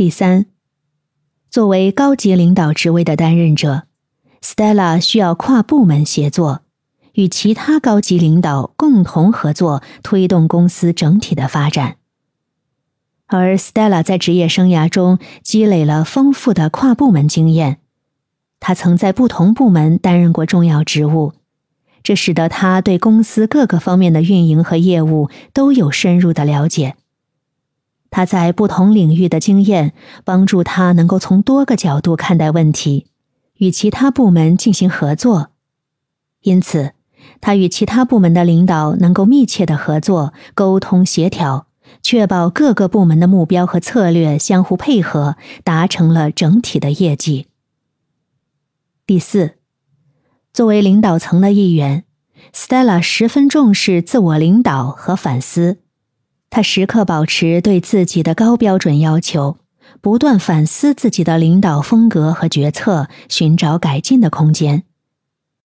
第三，作为高级领导职位的担任者，Stella 需要跨部门协作，与其他高级领导共同合作，推动公司整体的发展。而 Stella 在职业生涯中积累了丰富的跨部门经验，他曾在不同部门担任过重要职务，这使得他对公司各个方面的运营和业务都有深入的了解。他在不同领域的经验帮助他能够从多个角度看待问题，与其他部门进行合作。因此，他与其他部门的领导能够密切的合作、沟通协调，确保各个部门的目标和策略相互配合，达成了整体的业绩。第四，作为领导层的一员，Stella 十分重视自我领导和反思。他时刻保持对自己的高标准要求，不断反思自己的领导风格和决策，寻找改进的空间。